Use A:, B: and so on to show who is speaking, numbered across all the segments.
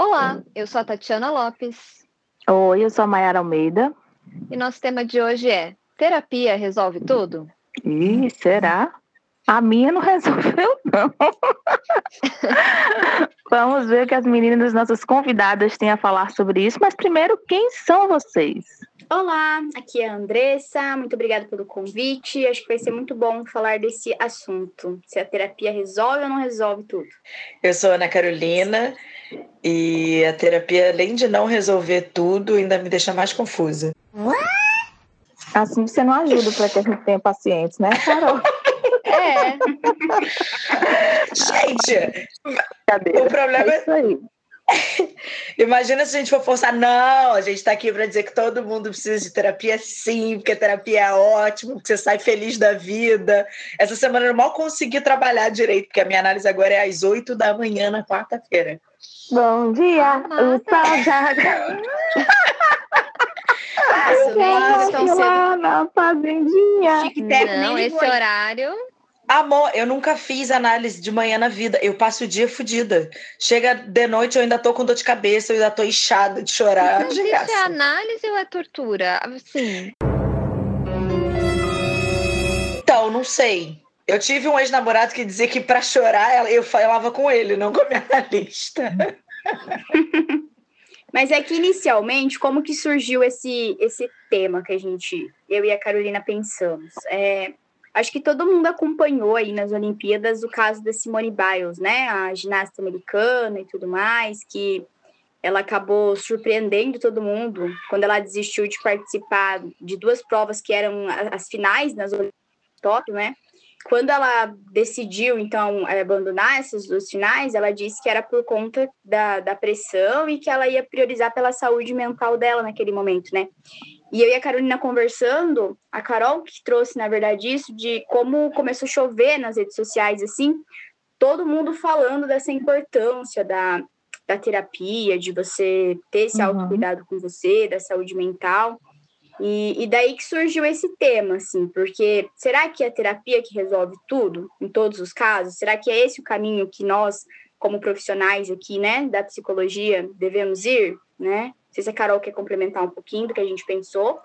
A: Olá, eu sou a Tatiana Lopes.
B: Oi, eu sou a Mayara Almeida.
A: E nosso tema de hoje é: terapia resolve tudo?
B: Ih, será? A minha não resolveu, não. Vamos ver o que as meninas, nossas convidadas, têm a falar sobre isso. Mas primeiro, quem são vocês?
C: Olá, aqui é a Andressa. Muito obrigada pelo convite. Acho que vai ser muito bom falar desse assunto. Se a terapia resolve ou não resolve tudo.
D: Eu sou Ana Carolina e a terapia, além de não resolver tudo, ainda me deixa mais confusa.
B: Assim você não ajuda para que a gente tenha pacientes, né, Carol?
A: É.
D: Gente,
B: Cadê?
D: o problema
B: É
D: é.
B: isso aí.
D: Imagina se a gente for forçar. Não, a gente está aqui para dizer que todo mundo precisa de terapia, sim, porque a terapia é ótima, porque você sai feliz da vida. Essa semana eu mal consegui trabalhar direito, porque a minha análise agora é às 8 da manhã na quarta-feira.
B: Bom dia, o saudade.
C: Nossa,
B: Quero
C: tão
B: ir
C: cedo.
B: lá na fazendinha.
A: Não, esse horário.
D: Amor, eu nunca fiz análise de manhã na vida. Eu passo o dia fodida. Chega de noite, eu ainda tô com dor de cabeça, eu ainda tô inchada de chorar.
A: Mas
D: de
A: isso
D: graça.
A: é análise ou é tortura? Assim,
D: Então, não sei. Eu tive um ex-namorado que dizia que para chorar eu falava com ele, não com a minha analista.
C: Mas é que inicialmente, como que surgiu esse, esse tema que a gente, eu e a Carolina pensamos? É, acho que todo mundo acompanhou aí nas Olimpíadas o caso da Simone Biles, né? A ginasta americana e tudo mais, que ela acabou surpreendendo todo mundo quando ela desistiu de participar de duas provas que eram as finais nas Olimpíadas de Tóquio, né? Quando ela decidiu, então, abandonar essas duas finais, ela disse que era por conta da, da pressão e que ela ia priorizar pela saúde mental dela naquele momento, né? E eu e a Carolina conversando, a Carol que trouxe, na verdade, isso de como começou a chover nas redes sociais, assim, todo mundo falando dessa importância da, da terapia, de você ter esse
B: Uhum.
C: autocuidado com você, da saúde mental. E, e daí que surgiu esse tema, assim, porque será que é a terapia que resolve tudo, em todos os casos? Será que é esse o caminho que nós, como profissionais aqui, né, da psicologia, devemos ir, né? Não sei se a Carol quer complementar um pouquinho do que a gente pensou.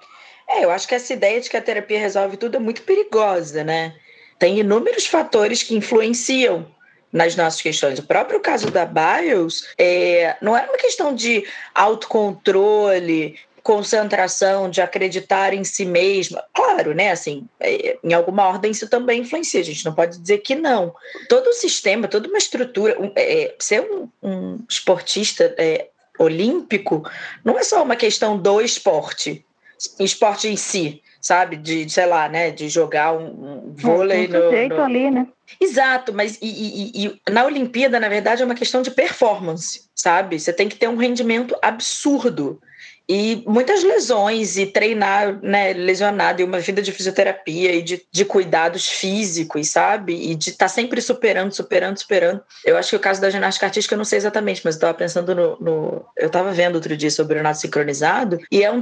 D: É, eu acho que essa ideia de que a terapia resolve tudo é muito perigosa, né? Tem inúmeros fatores que influenciam nas nossas questões. O próprio caso da Biles é, não era uma questão de autocontrole, concentração, de acreditar em si mesma. Claro, né? Assim, é, em alguma ordem isso também influencia. A gente não pode dizer que não. Todo o sistema, toda uma estrutura, é, ser um, um esportista é, olímpico não é só uma questão do esporte, esporte em si, sabe? De, sei lá, né? De jogar um, um vôlei
B: É, um
D: no,
B: sujeito
D: no-
B: ali, né?
D: Exato, mas e, e- e na Olimpíada, na verdade, é uma questão de performance, sabe? Você tem que ter um rendimento absurdo. E muitas lesões, e treinar né, lesionado, e uma vida de fisioterapia e de, de cuidados físicos, sabe? E de estar sempre superando, superando, superando. Eu acho que o caso da ginástica artística, eu não sei exatamente, mas eu estava pensando no, no- Eu estava vendo outro dia sobre o nado sincronizado, e é um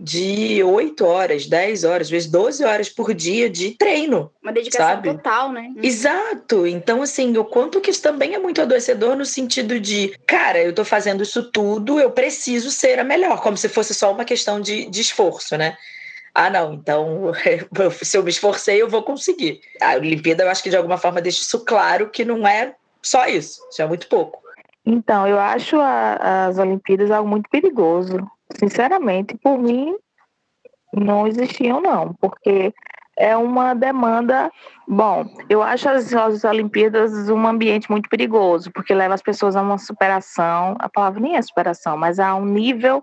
D: de 8 horas, 10 horas, às vezes 12 horas por dia de treino.
C: Uma dedicação
D: Sabe?
C: total, né?
D: Exato. Então, assim, o quanto que isso também é muito adoecedor no sentido de, cara, eu tô fazendo isso tudo, eu preciso ser a melhor, como se fosse só uma questão de, de esforço, né? Ah, não, então se eu me esforcei, eu vou conseguir. A Olimpíada, eu acho que de alguma forma deixa isso claro que não é só isso, isso é muito pouco.
B: Então, eu acho a- as Olimpíadas algo muito perigoso. Sinceramente, por mim, não existiam, não, porque é uma demanda. Bom, eu acho as, as Olimpíadas um ambiente muito perigoso, porque leva as pessoas a uma superação. A palavra nem é superação, mas a um nível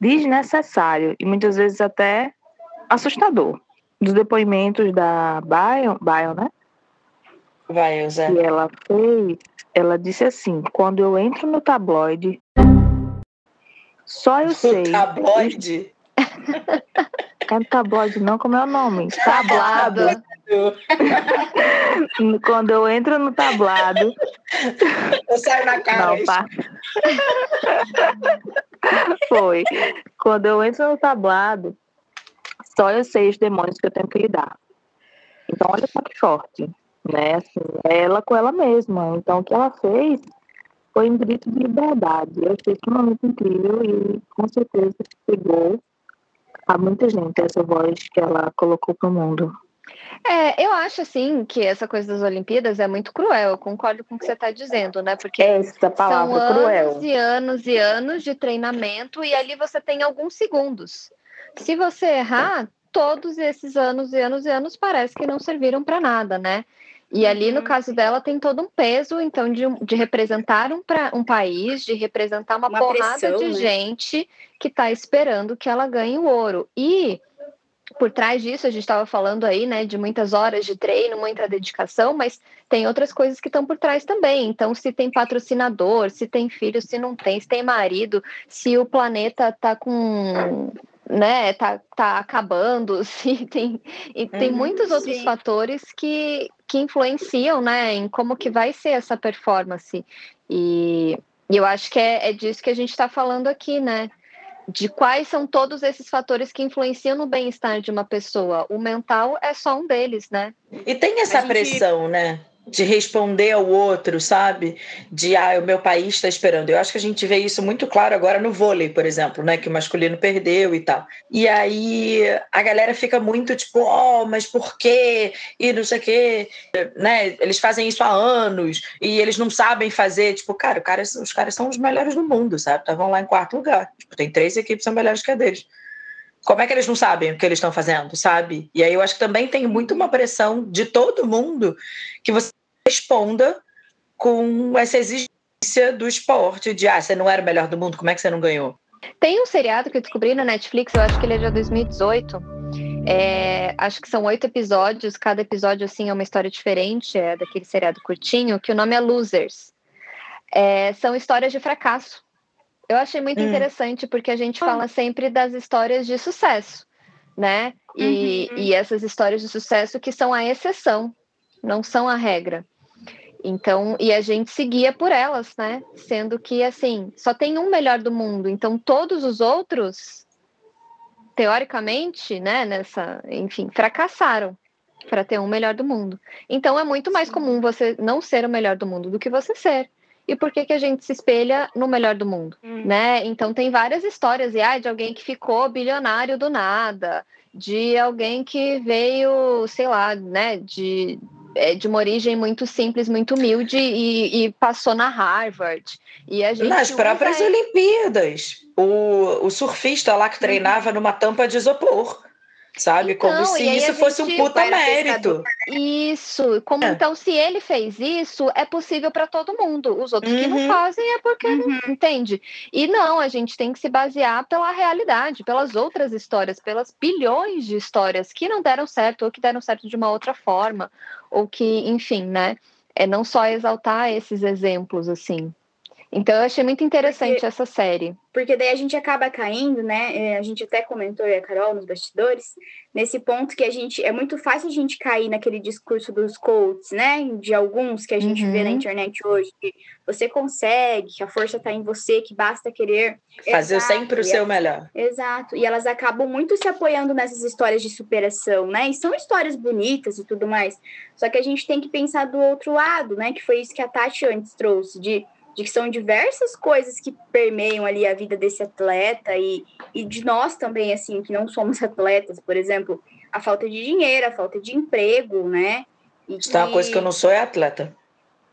B: desnecessário e muitas vezes até assustador. Dos depoimentos da Bion, Bion né?
D: Vai, Elza.
B: que ela fez, ela disse assim: quando eu entro no tabloide, só eu sei.
D: O tabloide.
B: É no tabloide, não, como é o nome? Tablado. quando eu entro no tablado.
D: Eu saio na cara.
B: Não, pá. Foi. Quando eu entro no tablado, só eu sei os demônios que eu tenho que lidar. Então, olha só que forte, né? Assim, é ela com ela mesma. Então, o que ela fez foi um grito de liberdade. Eu achei extremamente incrível e com certeza chegou a muita gente essa voz que ela colocou para o mundo.
A: É, eu acho assim que essa coisa das Olimpíadas é muito cruel. Eu concordo com o que você está dizendo, né? Porque
B: essa palavra
A: são
B: cruel.
A: anos e anos e anos de treinamento e ali você tem alguns segundos. Se você errar, todos esses anos e anos e anos parece que não serviram para nada, né? E ali, no caso dela, tem todo um peso, então, de, de representar um, pra, um país, de representar uma, uma porrada pressão, de né? gente que está esperando que ela ganhe o ouro. E por trás disso, a gente estava falando aí, né, de muitas horas de treino, muita dedicação, mas tem outras coisas que estão por trás também. Então, se tem patrocinador, se tem filho, se não tem, se tem marido, se o planeta está com né, tá, tá acabando, se tem, e tem uhum, muitos outros sim. fatores que, que influenciam, né, em como que vai ser essa performance. E, e eu acho que é, é disso que a gente está falando aqui, né? De quais são todos esses fatores que influenciam no bem-estar de uma pessoa. O mental é só um deles, né?
D: E tem essa gente... pressão, né? De responder ao outro, sabe? De ah, o meu país está esperando. Eu acho que a gente vê isso muito claro agora no vôlei, por exemplo, né? Que o masculino perdeu e tal. E aí a galera fica muito tipo, oh, mas por quê? E não sei o quê, né? Eles fazem isso há anos e eles não sabem fazer. Tipo, cara, cara os caras são os melhores do mundo, sabe? Estavam lá em quarto lugar. Tipo, tem três equipes que são melhores que a deles como é que eles não sabem o que eles estão fazendo, sabe? E aí eu acho que também tem muito uma pressão de todo mundo que você responda com essa exigência do esporte, de ah, você não era o melhor do mundo, como é que você não ganhou?
A: Tem um seriado que eu descobri na Netflix, eu acho que ele é de 2018. É, acho que são oito episódios, cada episódio assim é uma história diferente, é daquele seriado curtinho, que o nome é Losers. É, são histórias de fracasso. Eu achei muito hum. interessante porque a gente fala sempre das histórias de sucesso, né? E, uhum. e essas histórias de sucesso que são a exceção, não são a regra. Então, e a gente seguia por elas, né? Sendo que, assim, só tem um melhor do mundo. Então, todos os outros, teoricamente, né, nessa, enfim, fracassaram para ter um melhor do mundo. Então, é muito mais comum você não ser o melhor do mundo do que você ser. E por que, que a gente se espelha no melhor do mundo, hum. né? Então, tem várias histórias, e, ah, de alguém que ficou bilionário do nada, de alguém que veio, sei lá, né, de é de uma origem muito simples, muito humilde e, e passou na Harvard. E a gente
D: Nas próprias. Olimpíadas. O, o surfista lá que treinava uhum. numa tampa de isopor sabe? Então, como se isso fosse um puta mérito.
A: Isso, como é. então se ele fez isso, é possível para todo mundo. Os outros uhum. que não uhum. fazem é porque uhum. não entende. E não, a gente tem que se basear pela realidade, pelas outras histórias, pelas bilhões de histórias que não deram certo ou que deram certo de uma outra forma, ou que, enfim, né? É não só exaltar esses exemplos assim. Então eu achei muito interessante porque, essa série.
C: Porque daí a gente acaba caindo, né? É, a gente até comentou e a Carol nos bastidores, nesse ponto que a gente é muito fácil a gente cair naquele discurso dos coaches, né? De alguns que a gente uhum. vê na uhum. internet hoje, que você consegue, que a força está em você, que basta querer
D: fazer Exato. sempre o seu melhor.
C: Exato. E elas acabam muito se apoiando nessas histórias de superação, né? E são histórias bonitas e tudo mais. Só que a gente tem que pensar do outro lado, né? Que foi isso que a Tati antes trouxe de de que são diversas coisas que permeiam ali a vida desse atleta e, e de nós também, assim, que não somos atletas, por exemplo, a falta de dinheiro, a falta de emprego, né?
D: E que... Tá, uma coisa que eu não sou é atleta.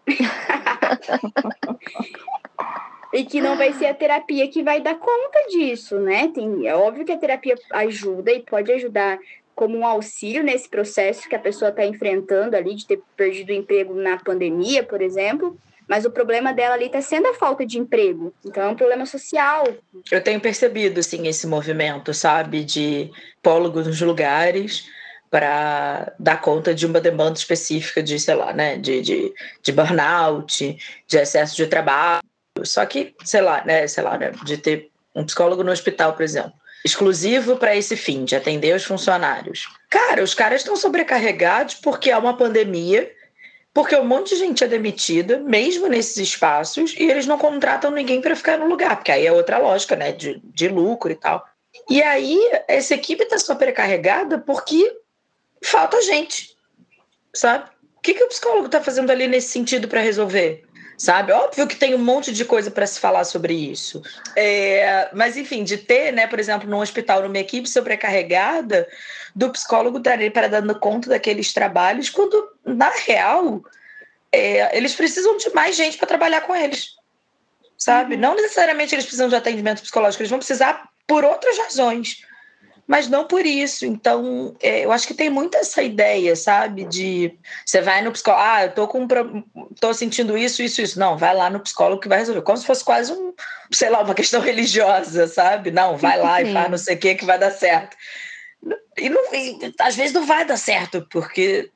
C: e que não vai ser a terapia que vai dar conta disso, né? Tem, é óbvio que a terapia ajuda e pode ajudar como um auxílio nesse processo que a pessoa está enfrentando ali, de ter perdido o emprego na pandemia, por exemplo, mas o problema dela ali está sendo a falta de emprego. Então é um problema social.
D: Eu tenho percebido, sim, esse movimento, sabe, de pólogos nos lugares para dar conta de uma demanda específica de, sei lá, né, de, de, de burnout, de excesso de trabalho. Só que, sei lá, né, sei lá, né, de ter um psicólogo no hospital, por exemplo exclusivo para esse fim, de atender os funcionários. Cara, os caras estão sobrecarregados porque há uma pandemia porque um monte de gente é demitida, mesmo nesses espaços, e eles não contratam ninguém para ficar no lugar, porque aí é outra lógica, né? De, de lucro e tal. E aí, essa equipe está sobrecarregada porque falta gente, sabe? O que, que o psicólogo está fazendo ali nesse sentido para resolver? Sabe? Óbvio que tem um monte de coisa para se falar sobre isso. É, mas, enfim, de ter, né, por exemplo, num hospital, numa equipe sobrecarregada, do psicólogo estar ali para dando conta daqueles trabalhos, quando, na real, é, eles precisam de mais gente para trabalhar com eles. Sabe? Uhum. Não necessariamente eles precisam de atendimento psicológico, eles vão precisar por outras razões mas não por isso. Então, é, eu acho que tem muito essa ideia, sabe? De você vai no psicólogo, ah, eu tô com tô sentindo isso, isso, isso. Não, vai lá no psicólogo que vai resolver. Como se fosse quase um, sei lá, uma questão religiosa, sabe? Não, vai lá e faz não sei o que que vai dar certo. E, não, e às vezes não vai dar certo, porque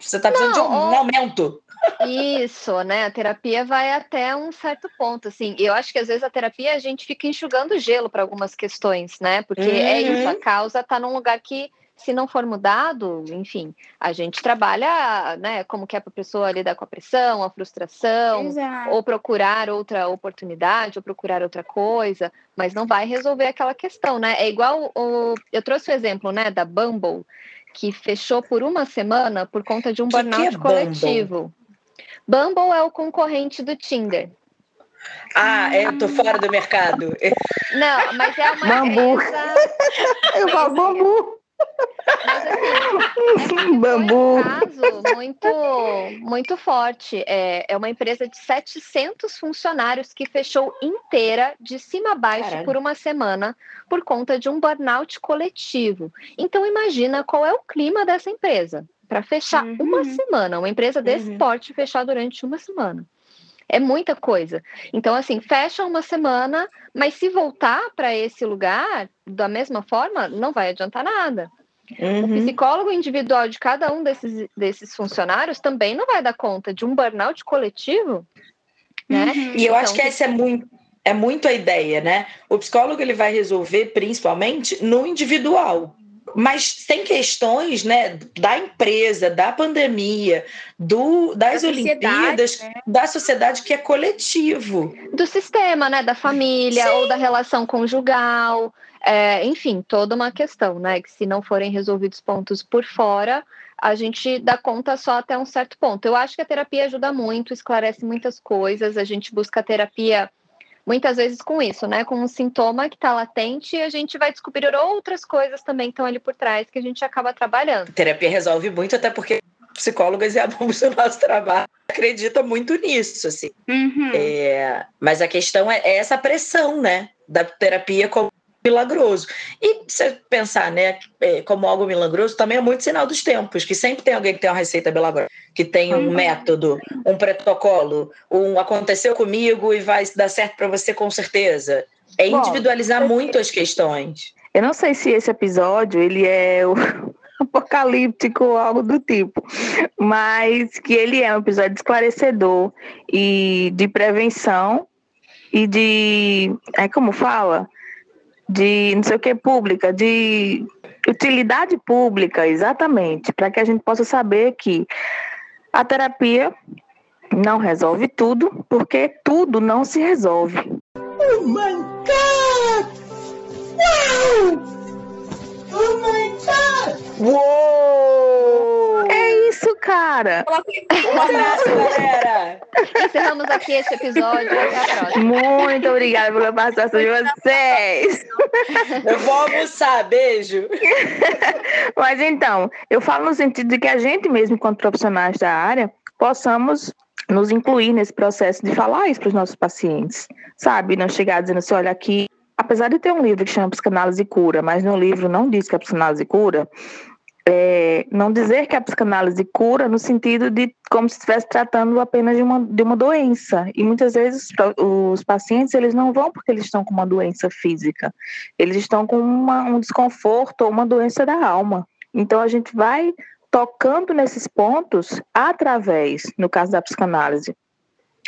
D: você está precisando não, de um, um aumento.
A: Isso, né? A terapia vai até um certo ponto, assim. Eu acho que às vezes a terapia a gente fica enxugando gelo para algumas questões, né? Porque uhum. é isso, a causa está num lugar que se não for mudado, enfim, a gente trabalha, né, como que é para a pessoa lidar com a pressão, a frustração, Exato. ou procurar outra oportunidade, ou procurar outra coisa, mas não vai resolver aquela questão, né? É igual o, eu trouxe o exemplo, né, da Bumble, que fechou por uma semana por conta de um que burnout que é coletivo. Bumble é o concorrente do Tinder.
D: Ah, é, eu tô fora do mercado.
A: Não, mas é uma
B: bambu. empresa. Eu falo bambu.
A: Mas assim, é bambu. um caso muito, muito forte. É, é uma empresa de 700 funcionários que fechou inteira, de cima a baixo, Caralho. por uma semana, por conta de um burnout coletivo. Então, imagina qual é o clima dessa empresa para fechar uhum. uma semana, uma empresa desse uhum. porte fechar durante uma semana. É muita coisa. Então, assim, fecha uma semana, mas se voltar para esse lugar da mesma forma, não vai adiantar nada. Uhum. O psicólogo individual de cada um desses, desses funcionários também não vai dar conta de um burnout coletivo. Né?
D: Uhum. E eu então, acho que essa é muito, é muito a ideia, né? O psicólogo ele vai resolver principalmente no individual. Mas tem questões né, da empresa, da pandemia, do, das da Olimpíadas, né? da sociedade que é coletivo.
A: Do sistema, né? Da família Sim. ou da relação conjugal. É, enfim, toda uma questão, né? Que se não forem resolvidos pontos por fora, a gente dá conta só até um certo ponto. Eu acho que a terapia ajuda muito, esclarece muitas coisas, a gente busca terapia muitas vezes com isso, né? Com um sintoma que está latente e a gente vai descobrir outras coisas também que estão ali por trás que a gente acaba trabalhando. A
D: terapia resolve muito, até porque psicólogas e alunos do nosso trabalho acreditam muito nisso, assim. Uhum. É, mas a questão é, é essa pressão, né? Da terapia como milagroso. E você pensar, né, é, como algo milagroso, também é muito sinal dos tempos, que sempre tem alguém que tem uma receita milagrosa, que tem um uhum. método, um protocolo, um aconteceu comigo e vai dar certo para você com certeza. É individualizar Bom, muito as questões.
B: Eu não sei se esse episódio ele é o apocalíptico ou algo do tipo, mas que ele é um episódio esclarecedor e de prevenção e de, é como fala, de não sei o que pública, de utilidade pública, exatamente, para que a gente possa saber que a terapia não resolve tudo, porque tudo não se resolve. Oh my God! Wow! Oh my God! Uou! Cara!
D: Um abraço, galera!
A: Encerramos aqui esse episódio. Até a próxima.
B: Muito obrigada pela participação de vocês.
D: Eu vou almoçar. Beijo.
B: Mas então, eu falo no sentido de que a gente mesmo, enquanto profissionais da área, possamos nos incluir nesse processo de falar isso para os nossos pacientes, sabe? Não chegar dizendo assim, olha aqui, apesar de ter um livro que chama Psicanálise e Cura, mas no livro não diz que é psicanálise cura, é, não dizer que a psicanálise cura no sentido de como se estivesse tratando apenas de uma, de uma doença. E muitas vezes os pacientes eles não vão porque eles estão com uma doença física, eles estão com uma, um desconforto ou uma doença da alma. Então a gente vai tocando nesses pontos através, no caso da psicanálise,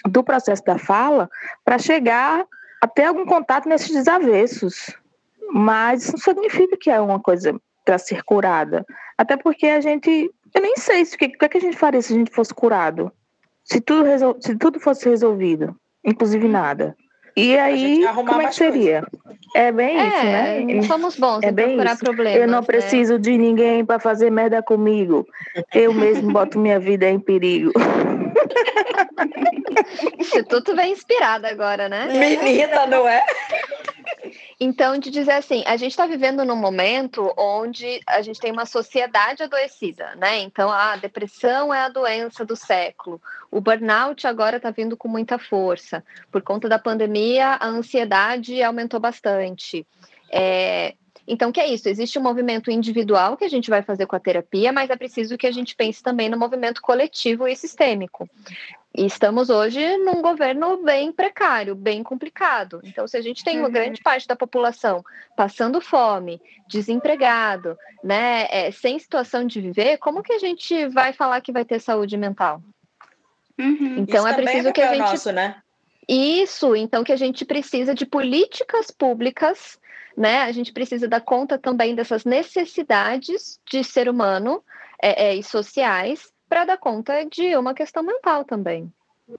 B: do processo da fala, para chegar até algum contato nesses desavessos. Mas isso não significa que é uma coisa para ser curada. Até porque a gente. Eu nem sei o que, o que, é que a gente faria se a gente fosse curado. Se tudo, resol, se tudo fosse resolvido, inclusive nada. E aí, como é que seria? Coisa. É bem é, isso, né?
A: Somos bons é em bem procurar isso. problemas.
B: Eu não
A: né?
B: preciso de ninguém para fazer merda comigo. Eu mesmo boto minha vida em perigo.
A: Instituto vem inspirado agora, né?
D: Menina, não é?
A: Então, de dizer assim, a gente está vivendo num momento onde a gente tem uma sociedade adoecida, né? Então, a depressão é a doença do século. O burnout agora está vindo com muita força. Por conta da pandemia, a ansiedade aumentou bastante. É, então, que é isso? Existe um movimento individual que a gente vai fazer com a terapia, mas é preciso que a gente pense também no movimento coletivo e sistêmico. E estamos hoje num governo bem precário, bem complicado. Então, se a gente tem uma uhum. grande parte da população passando fome, desempregado, né, é, sem situação de viver, como que a gente vai falar que vai ter saúde mental?
D: Uhum. Então, Isso é preciso é que a gente. Nosso, né?
A: Isso, então que a gente precisa de políticas públicas né? A gente precisa dar conta também dessas necessidades de ser humano é, é, e sociais para dar conta de uma questão mental também.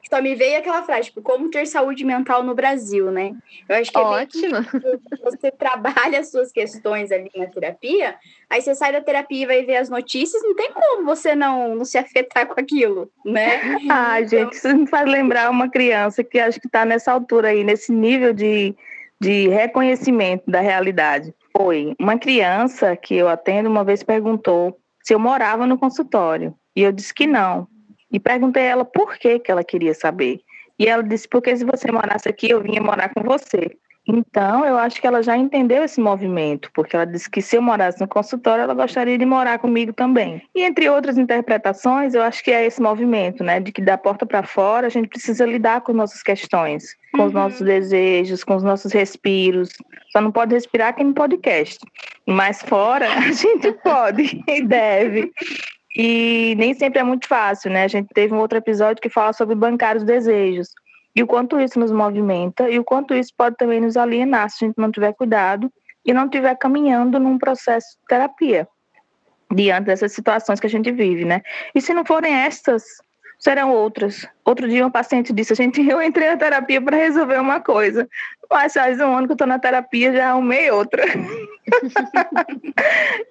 C: Só me veio aquela frase, tipo, como ter saúde mental no Brasil, né? Eu acho que é
A: Ótimo.
C: É você trabalha as suas questões ali na terapia, aí você sai da terapia e vai ver as notícias, não tem como você não, não se afetar com aquilo, né?
B: Ah, então... gente, isso me faz lembrar uma criança que acho que está nessa altura aí, nesse nível de de reconhecimento da realidade. Foi uma criança que eu atendo uma vez perguntou se eu morava no consultório e eu disse que não. E perguntei a ela por que, que ela queria saber. E ela disse: porque se você morasse aqui, eu vinha morar com você. Então, eu acho que ela já entendeu esse movimento, porque ela disse que se eu morasse no consultório, ela gostaria de morar comigo também. E entre outras interpretações, eu acho que é esse movimento, né, de que da porta para fora a gente precisa lidar com nossas questões, com uhum. os nossos desejos, com os nossos respiros. Só não pode respirar quem no podcast, mas fora a gente pode e deve. E nem sempre é muito fácil, né? A gente teve um outro episódio que fala sobre bancar os desejos e o quanto isso nos movimenta e o quanto isso pode também nos alienar se a gente não tiver cuidado e não estiver caminhando num processo de terapia diante dessas situações que a gente vive, né? E se não forem estas, serão outras. Outro dia um paciente disse, gente, eu entrei na terapia para resolver uma coisa, mas faz um ano que eu estou na terapia, já arrumei outra.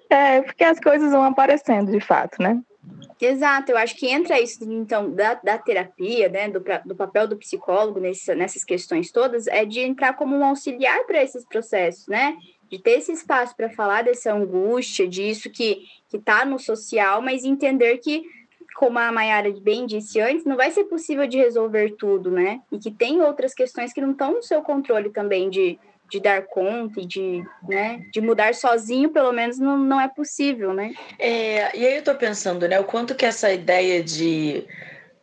B: é, porque as coisas vão aparecendo de fato, né?
C: Exato, eu acho que entra isso, então, da, da terapia, né, do, do papel do psicólogo nesse, nessas questões todas, é de entrar como um auxiliar para esses processos, né? De ter esse espaço para falar dessa angústia, disso que está no social, mas entender que, como a Mayara bem disse antes, não vai ser possível de resolver tudo, né? E que tem outras questões que não estão no seu controle também de, de dar conta e de, né, de mudar sozinho, pelo menos não, não é possível, né?
D: É, e aí eu tô pensando, né, o quanto que essa ideia de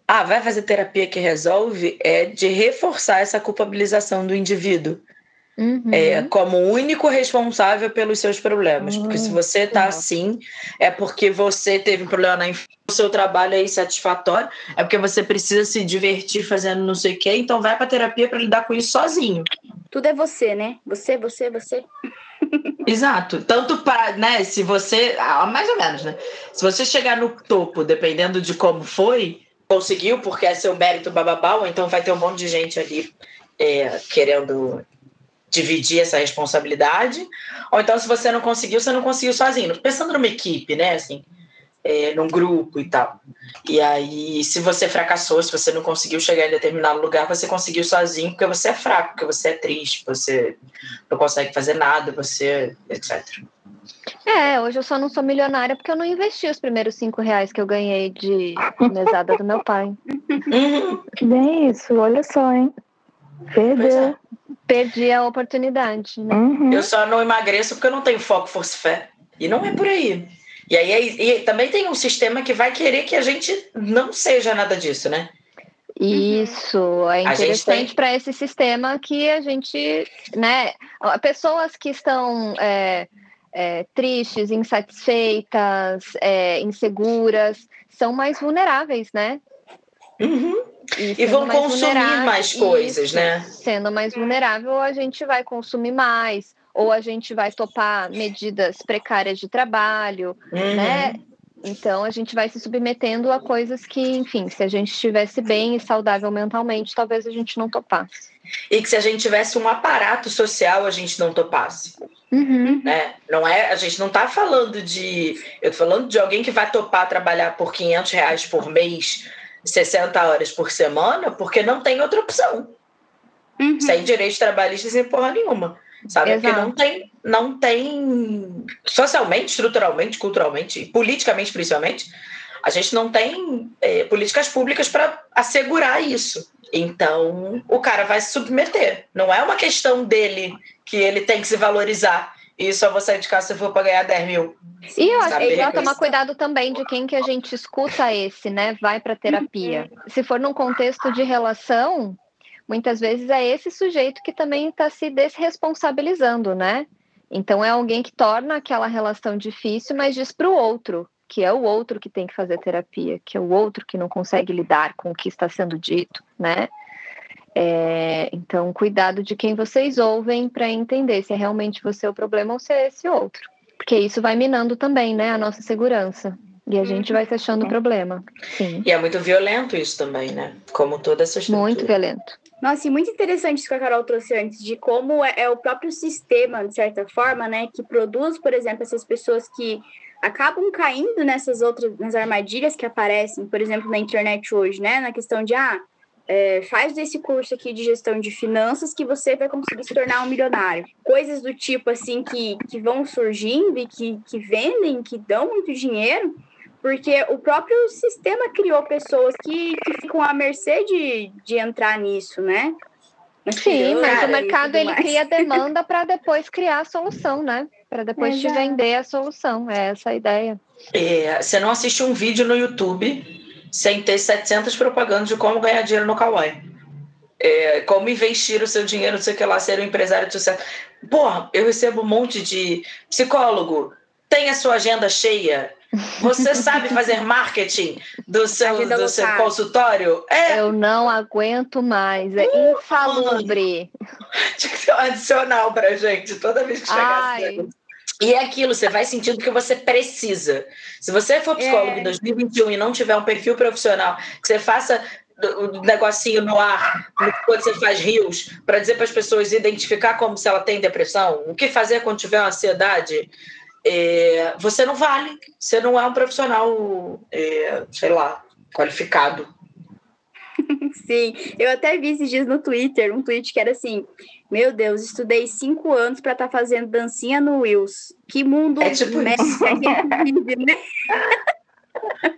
D: ah, vai fazer terapia que resolve é de reforçar essa culpabilização do indivíduo. Uhum. É, como único responsável pelos seus problemas. Uhum. Porque se você está uhum. assim, é porque você teve um problema na infância, seu trabalho é insatisfatório, é porque você precisa se divertir fazendo não sei o quê, então vai para terapia para lidar com isso sozinho.
C: Tudo é você, né? Você, você, você.
D: Exato. Tanto para, né, se você, ah, mais ou menos, né? Se você chegar no topo, dependendo de como foi, conseguiu porque é seu mérito bababá, ou então vai ter um monte de gente ali é, querendo dividir essa responsabilidade, ou então se você não conseguiu, você não conseguiu sozinho. Pensando numa equipe, né, assim, é, num grupo e tal. E aí, se você fracassou, se você não conseguiu chegar em determinado lugar, você conseguiu sozinho porque você é fraco, porque você é triste, você não consegue fazer nada, você etc.
A: É, hoje eu só não sou milionária porque eu não investi os primeiros cinco reais que eu ganhei de mesada do meu pai.
B: Uhum. Bem isso, olha só, hein? Perdeu. É.
A: Perdi a oportunidade. Né?
D: Uhum. Eu só não emagreço porque eu não tenho foco, força e fé. E não é por aí. E aí e também tem um sistema que vai querer que a gente não seja nada disso, né?
A: Isso, é interessante tem... para esse sistema que a gente, né, pessoas que estão é, é, tristes, insatisfeitas, é, inseguras, são mais vulneráveis, né?
D: Uhum. E, e vão consumir mais coisas, isso, né?
A: Sendo mais vulnerável, a gente vai consumir mais, ou a gente vai topar medidas precárias de trabalho, uhum. né? Então a gente vai se submetendo a coisas que, enfim, se a gente estivesse bem e saudável mentalmente, talvez a gente não topasse.
D: E que se a gente tivesse um aparato social, a gente não topasse. Uhum. Né? Não é, a gente não está falando de. Eu tô falando de alguém que vai topar trabalhar por 500 reais por mês 60 horas por semana porque não tem outra opção. Uhum. Sem direitos trabalhistas sem porra nenhuma. Sabe? Exato. Porque não tem, não tem socialmente, estruturalmente, culturalmente, politicamente principalmente, a gente não tem é, políticas públicas para assegurar isso. Então, o cara vai se submeter. Não é uma questão dele que ele tem que se valorizar. E só vou sair de casa se for para ganhar 10 mil.
A: E eu acho que tomar cuidado também de quem que a gente escuta esse, né? Vai para terapia. Uhum. Se for num contexto de relação, muitas vezes é esse sujeito que também está se desresponsabilizando, né? Então é alguém que torna aquela relação difícil, mas diz para o outro que é o outro que tem que fazer terapia, que é o outro que não consegue lidar com o que está sendo dito, né? É, então, cuidado de quem vocês ouvem para entender se é realmente você o problema ou se é esse outro. Porque isso vai minando também, né, a nossa segurança. E a gente vai se achando o problema. Sim.
D: E é muito violento isso também, né? Como toda essa estrutura.
A: Muito violento.
C: Nossa, e muito interessante isso que a Carol trouxe antes, de como é, é o próprio sistema, de certa forma, né, que produz, por exemplo, essas pessoas que acabam caindo nessas outras nas armadilhas que aparecem, por exemplo, na internet hoje, né? Na questão de ah, é, faz esse curso aqui de gestão de finanças que você vai conseguir se tornar um milionário. Coisas do tipo assim que, que vão surgindo e que, que vendem, que dão muito dinheiro, porque o próprio sistema criou pessoas que, que ficam à mercê de, de entrar nisso, né?
A: Sim, mas o mercado ele cria demanda para depois criar a solução, né? Para depois Exato. te vender a solução. É essa a ideia.
D: É, você não assiste um vídeo no YouTube sem ter 700 propagandas de como ganhar dinheiro no Kawaii. É, como investir o seu dinheiro, não sei o que lá, ser um empresário de sucesso. Porra, eu recebo um monte de psicólogo, tem a sua agenda cheia, você sabe fazer marketing do seu, do seu consultório?
A: É. Eu não aguento mais. É uh, insalubre.
D: Tinha que ter um adicional pra gente toda vez que chegasse. E é aquilo, você vai sentindo que você precisa. Se você for psicólogo é. em 2021 e não tiver um perfil profissional, que você faça o negocinho no ar quando você faz rios para dizer para as pessoas identificar como se ela tem depressão, o que fazer quando tiver uma ansiedade, é, você não vale, você não é um profissional, é, sei lá, qualificado.
C: Sim, eu até vi esses dias no Twitter, um tweet que era assim: Meu Deus, estudei cinco anos para estar tá fazendo dancinha no Wills. Que mundo
D: é tipo né?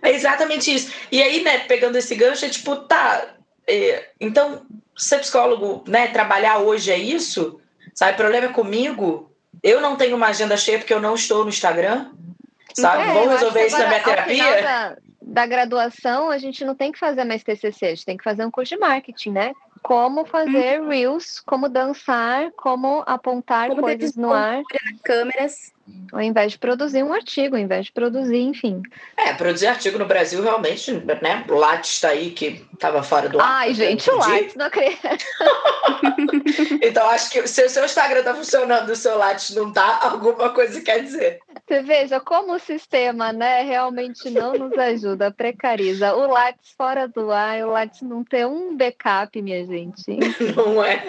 D: É exatamente isso. E aí, né, pegando esse gancho, é tipo, tá. É, então, ser psicólogo, né, trabalhar hoje é isso? Sabe, o problema é comigo, eu não tenho uma agenda cheia porque eu não estou no Instagram, sabe? É, Vou resolver isso na minha terapia.
A: Da, da, graduação, a gente não tem que fazer mais TCC, a gente tem que fazer um curso de marketing, né? Como fazer hum. reels, como dançar, como apontar como coisas no ar.
C: Câmeras
A: ao invés de produzir um artigo, ao invés de produzir, enfim.
D: É, produzir artigo no Brasil realmente, né? O Lattes está aí que estava fora do
A: ar. Ai, gente, o Lattes, não acredito.
D: então, acho que se o seu Instagram está funcionando, o seu Lattes não está, alguma coisa quer dizer.
A: Você veja como o sistema, né, realmente não nos ajuda, precariza. O Lattes fora do ar, o Lattes não tem um backup, minha gente.
D: Não é.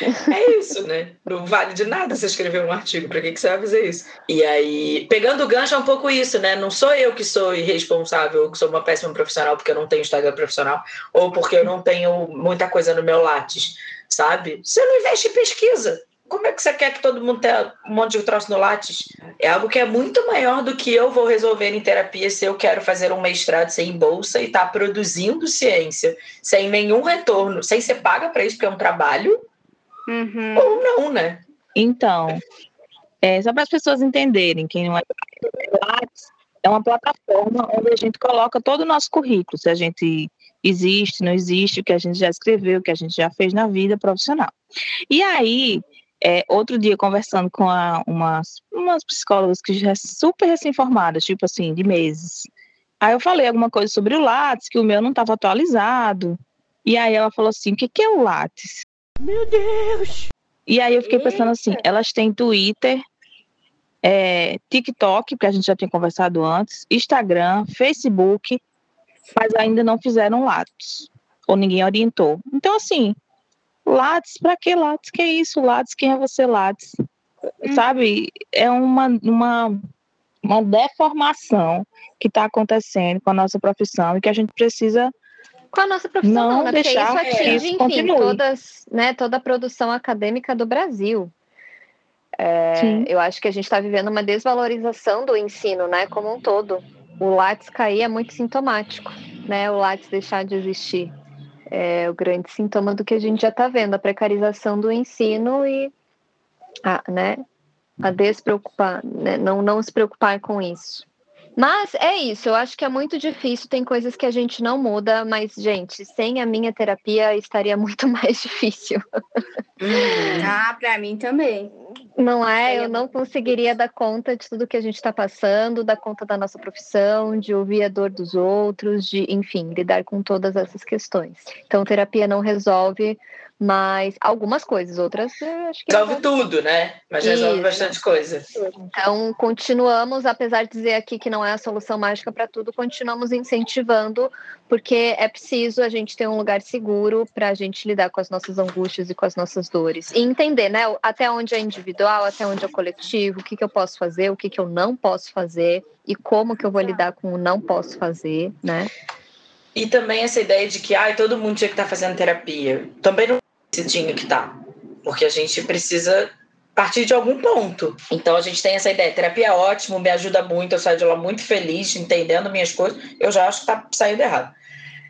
D: É isso, né? Não vale de nada você escrever um artigo. Para que, que você vai fazer isso? E aí, pegando o gancho, é um pouco isso, né? Não sou eu que sou irresponsável, que sou uma péssima profissional porque eu não tenho Instagram profissional, ou porque eu não tenho muita coisa no meu Lattes, sabe? Você não investe em pesquisa. Como é que você quer que todo mundo tenha um monte de troço no Lattes? É algo que é muito maior do que eu vou resolver em terapia se eu quero fazer um mestrado sem bolsa e estar tá produzindo ciência sem nenhum retorno, sem ser paga para isso, porque é um trabalho, uhum. ou não, né?
B: Então, é, só para as pessoas entenderem, quem não é é uma plataforma onde a gente coloca todo o nosso currículo, se a gente existe, não existe, o que a gente já escreveu, o que a gente já fez na vida profissional. E aí, é, outro dia, conversando com a, umas, umas psicólogas que já são super recém-formadas, tipo assim, de meses. Aí eu falei alguma coisa sobre o Lattes, que o meu não estava atualizado. E aí ela falou assim: o que, que é o Lattes? Meu Deus! E aí eu fiquei pensando assim: elas têm Twitter, é, TikTok, que a gente já tinha conversado antes, Instagram, Facebook, mas ainda não fizeram Lattes, ou ninguém orientou. Então, assim, Lattes, para que Lattes? Que é isso, Lattes? Quem é você, Lattes? Hum. Sabe? É uma, uma, uma deformação que está acontecendo com a nossa profissão e que a gente precisa
A: com a nossa profissão, não, né? Porque isso atinge, enfim, todas, né, toda a produção acadêmica do Brasil. É, eu acho que a gente está vivendo uma desvalorização do ensino, né, como um todo. O Lattes cair é muito sintomático, né? O Lattes deixar de existir é o grande sintoma do que a gente já está vendo, a precarização do ensino e a, né, a despreocupar, né, não, não se preocupar com isso. Mas é isso, eu acho que é muito difícil, tem coisas que a gente não muda, mas, gente, sem a minha terapia estaria muito mais difícil.
C: Hum, ah, para mim também.
A: Não é? Eu não conseguiria dar conta de tudo que a gente está passando, dar conta da nossa profissão, de ouvir a dor dos outros, de, enfim, lidar com todas essas questões. Então, terapia não resolve mas algumas coisas, outras acho que.
D: Resolve tudo, né? Mas resolve Isso. bastante coisa.
A: Então, continuamos, apesar de dizer aqui que não é a solução mágica para tudo, continuamos incentivando, porque é preciso a gente ter um lugar seguro para a gente lidar com as nossas angústias e com as nossas dores. E entender, né? Até onde é individual, até onde é coletivo, o que, que eu posso fazer, o que, que eu não posso fazer e como que eu vou lidar com o não posso fazer, né?
D: E também essa ideia de que ah, todo mundo tinha que estar tá fazendo terapia. Também não tinha que. Tá. Porque a gente precisa partir de algum ponto. Então a gente tem essa ideia. Terapia é ótimo, me ajuda muito, eu saio de lá muito feliz, entendendo minhas coisas. Eu já acho que está saindo errado.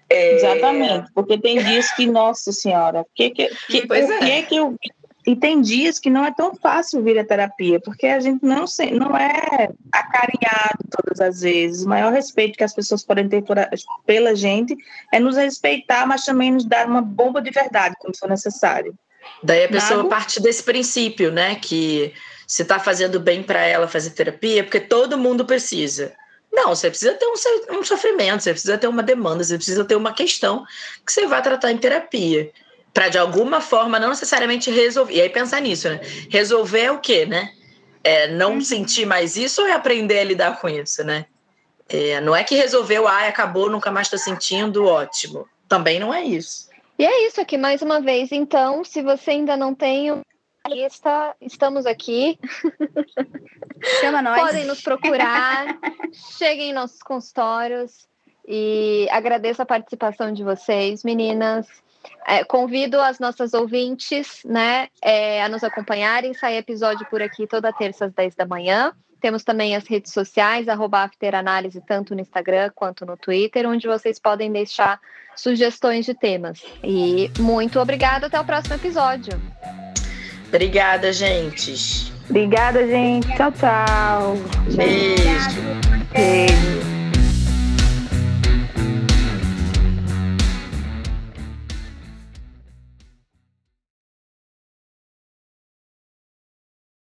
B: É... Exatamente, porque tem dias que, nossa senhora, que, que, que, pois é. que, que eu e tem dias que não é tão fácil vir a terapia, porque a gente não, se, não é acarinhado todas as vezes. O maior respeito que as pessoas podem ter por, pela gente é nos respeitar, mas também nos dar uma bomba de verdade quando for necessário.
D: Daí a pessoa Nada? parte desse princípio, né? Que se está fazendo bem para ela fazer terapia, porque todo mundo precisa. Não, você precisa ter um, um sofrimento, você precisa ter uma demanda, você precisa ter uma questão que você vai tratar em terapia para de alguma forma não necessariamente resolver. E aí pensar nisso, né? Resolver é o quê, né? É não uhum. sentir mais isso ou é aprender a lidar com isso, né? É, não é que resolveu, ah, acabou, nunca mais estou sentindo, ótimo. Também não é isso.
A: E é isso aqui, mais uma vez. Então, se você ainda não tem lista, estamos aqui.
C: Chama nós.
A: Podem nos procurar, cheguem em nossos consultórios e agradeço a participação de vocês, meninas. É, convido as nossas ouvintes né, é, a nos acompanharem. Sai episódio por aqui toda terça às 10 da manhã. Temos também as redes sociais, arroba afteranálise, tanto no Instagram quanto no Twitter, onde vocês podem deixar sugestões de temas. E muito obrigada, até o próximo episódio.
D: Obrigada, gente.
B: Obrigada, gente. Tchau, tchau.
D: Beijo.
B: Beijo.